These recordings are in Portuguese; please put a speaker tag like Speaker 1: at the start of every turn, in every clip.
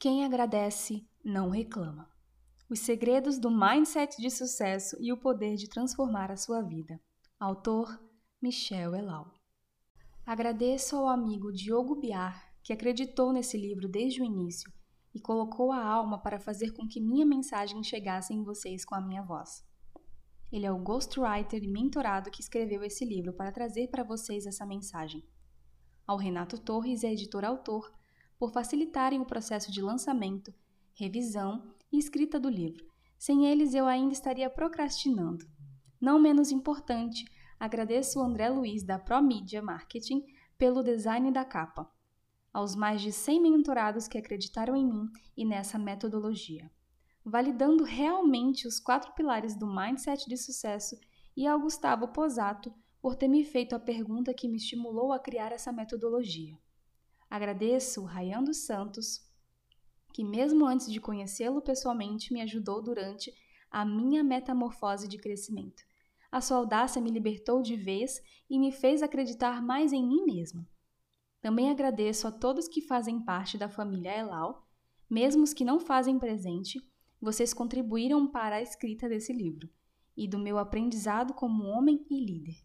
Speaker 1: Quem agradece não reclama. Os segredos do mindset de sucesso e o poder de transformar a sua vida. Autor Michel Elal. Agradeço ao amigo Diogo Biar, que acreditou nesse livro desde o início e colocou a alma para fazer com que minha mensagem chegasse em vocês com a minha voz. Ele é o ghostwriter e mentorado que escreveu esse livro para trazer para vocês essa mensagem. Ao Renato Torres a editor-autor, por facilitarem o processo de lançamento, revisão e escrita do livro. Sem eles, eu ainda estaria procrastinando. Não menos importante, agradeço o André Luiz da ProMedia Marketing pelo design da capa. Aos mais de 100 mentorados que acreditaram em mim e nessa metodologia validando realmente os quatro pilares do mindset de sucesso, e ao Gustavo Posato por ter me feito a pergunta que me estimulou a criar essa metodologia. Agradeço o Rayan dos Santos, que mesmo antes de conhecê-lo pessoalmente me ajudou durante a minha metamorfose de crescimento. A sua audácia me libertou de vez e me fez acreditar mais em mim mesmo. Também agradeço a todos que fazem parte da família Elal, mesmo os que não fazem presente, vocês contribuíram para a escrita desse livro e do meu aprendizado como homem e líder.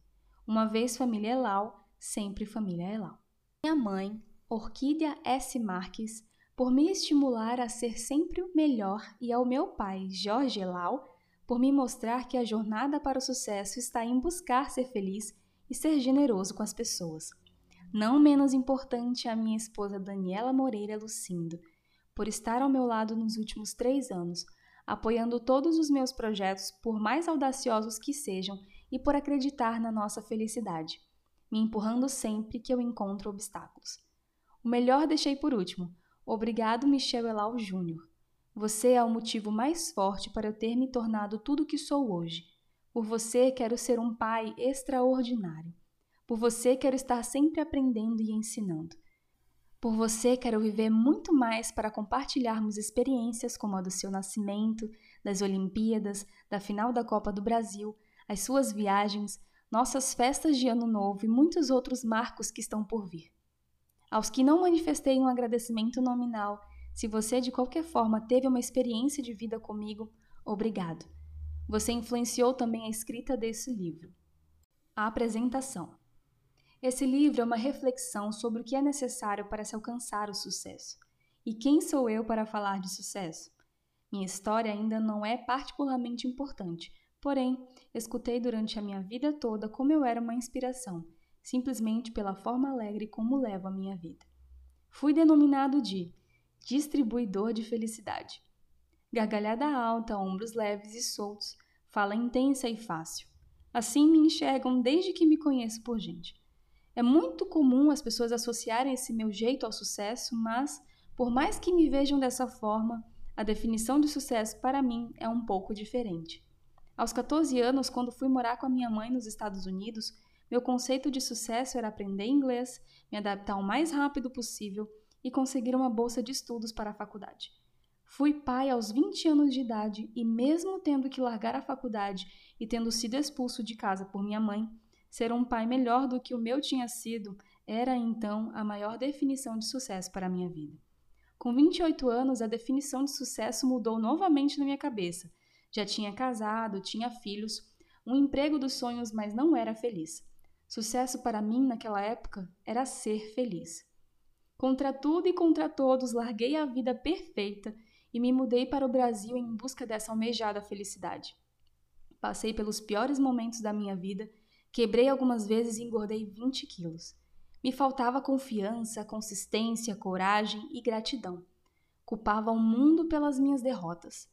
Speaker 1: Uma vez família Elal, sempre família Elal. Minha mãe, Orquídea S. Marques, por me estimular a ser sempre o melhor, e ao meu pai, Jorge Elal, por me mostrar que a jornada para o sucesso está em buscar ser feliz e ser generoso com as pessoas. Não menos importante a minha esposa Daniela Moreira Lucindo, por estar ao meu lado nos últimos três anos, apoiando todos os meus projetos, por mais audaciosos que sejam, e por acreditar na nossa felicidade, me empurrando sempre que eu encontro obstáculos. O melhor deixei por último. Obrigado, Michel Elal Júnior. Você é o motivo mais forte para eu ter me tornado tudo o que sou hoje. Por você quero ser um pai extraordinário. Por você quero estar sempre aprendendo e ensinando. Por você, quero viver muito mais para compartilharmos experiências como a do seu nascimento, das Olimpíadas, da final da Copa do Brasil, as suas viagens, nossas festas de Ano Novo e muitos outros marcos que estão por vir. Aos que não manifestei um agradecimento nominal, se você de qualquer forma teve uma experiência de vida comigo, obrigado. Você influenciou também a escrita desse livro. A apresentação. Esse livro é uma reflexão sobre o que é necessário para se alcançar o sucesso. E quem sou eu para falar de sucesso? Minha história ainda não é particularmente importante, porém, escutei durante a minha vida toda como eu era uma inspiração, simplesmente pela forma alegre como levo a minha vida. Fui denominado de distribuidor de felicidade. Gargalhada alta, ombros leves e soltos, fala intensa e fácil. Assim me enxergam desde que me conheço por gente. É muito comum as pessoas associarem esse meu jeito ao sucesso, mas, por mais que me vejam dessa forma, a definição de sucesso para mim é um pouco diferente. Aos 14 anos, quando fui morar com a minha mãe nos Estados Unidos, meu conceito de sucesso era aprender inglês, me adaptar o mais rápido possível e conseguir uma bolsa de estudos para a faculdade. Fui pai aos 20 anos de idade e, mesmo tendo que largar a faculdade e tendo sido expulso de casa por minha mãe, Ser um pai melhor do que o meu tinha sido era então a maior definição de sucesso para a minha vida. Com 28 anos, a definição de sucesso mudou novamente na minha cabeça. Já tinha casado, tinha filhos, um emprego dos sonhos, mas não era feliz. Sucesso para mim naquela época era ser feliz. Contra tudo e contra todos, larguei a vida perfeita e me mudei para o Brasil em busca dessa almejada felicidade. Passei pelos piores momentos da minha vida Quebrei algumas vezes e engordei 20 quilos. Me faltava confiança, consistência, coragem e gratidão. Culpava o mundo pelas minhas derrotas.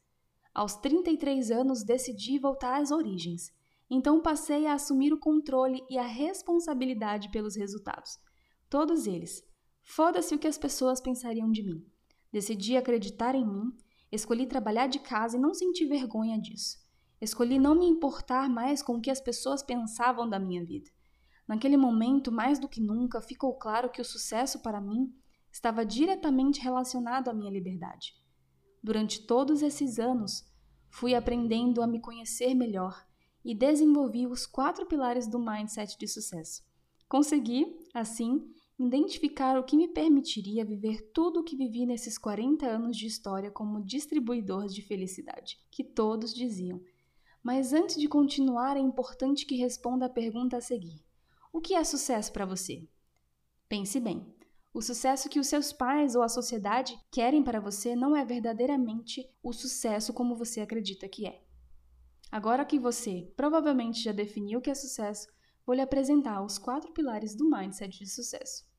Speaker 1: Aos 33 anos decidi voltar às origens. Então passei a assumir o controle e a responsabilidade pelos resultados. Todos eles. Foda-se o que as pessoas pensariam de mim. Decidi acreditar em mim, escolhi trabalhar de casa e não senti vergonha disso. Escolhi não me importar mais com o que as pessoas pensavam da minha vida. Naquele momento, mais do que nunca, ficou claro que o sucesso para mim estava diretamente relacionado à minha liberdade. Durante todos esses anos, fui aprendendo a me conhecer melhor e desenvolvi os quatro pilares do mindset de sucesso. Consegui, assim, identificar o que me permitiria viver tudo o que vivi nesses 40 anos de história como distribuidor de felicidade, que todos diziam. Mas antes de continuar, é importante que responda a pergunta a seguir: O que é sucesso para você? Pense bem. O sucesso que os seus pais ou a sociedade querem para você não é verdadeiramente o sucesso como você acredita que é. Agora que você provavelmente já definiu o que é sucesso, vou lhe apresentar os quatro pilares do mindset de sucesso.